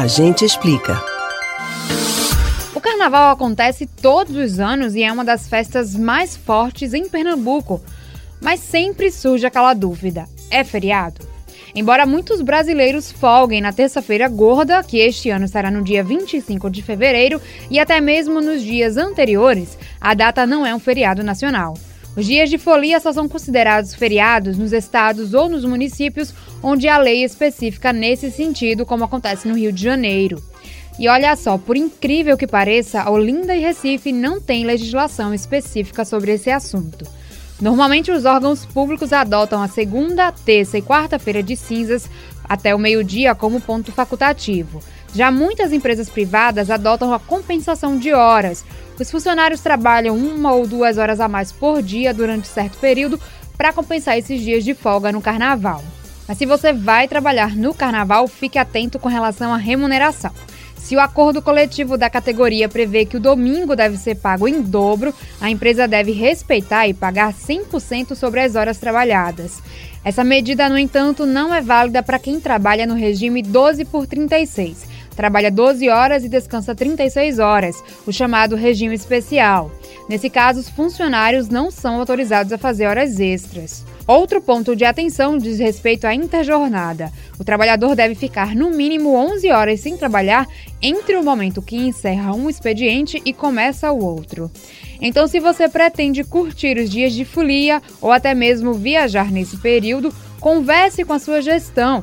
A gente explica. O carnaval acontece todos os anos e é uma das festas mais fortes em Pernambuco. Mas sempre surge aquela dúvida: é feriado? Embora muitos brasileiros folguem na terça-feira gorda, que este ano será no dia 25 de fevereiro, e até mesmo nos dias anteriores, a data não é um feriado nacional. Os dias de folia só são considerados feriados nos estados ou nos municípios onde há lei específica nesse sentido, como acontece no Rio de Janeiro. E olha só, por incrível que pareça, Olinda e Recife não têm legislação específica sobre esse assunto. Normalmente, os órgãos públicos adotam a segunda, terça e quarta-feira de cinzas até o meio-dia como ponto facultativo. Já muitas empresas privadas adotam a compensação de horas. Os funcionários trabalham uma ou duas horas a mais por dia durante certo período para compensar esses dias de folga no carnaval. Mas se você vai trabalhar no carnaval, fique atento com relação à remuneração. Se o acordo coletivo da categoria prevê que o domingo deve ser pago em dobro, a empresa deve respeitar e pagar 100% sobre as horas trabalhadas. Essa medida, no entanto, não é válida para quem trabalha no regime 12 por 36. Trabalha 12 horas e descansa 36 horas, o chamado regime especial. Nesse caso, os funcionários não são autorizados a fazer horas extras. Outro ponto de atenção diz respeito à interjornada. O trabalhador deve ficar no mínimo 11 horas sem trabalhar entre o momento que encerra um expediente e começa o outro. Então, se você pretende curtir os dias de folia ou até mesmo viajar nesse período, converse com a sua gestão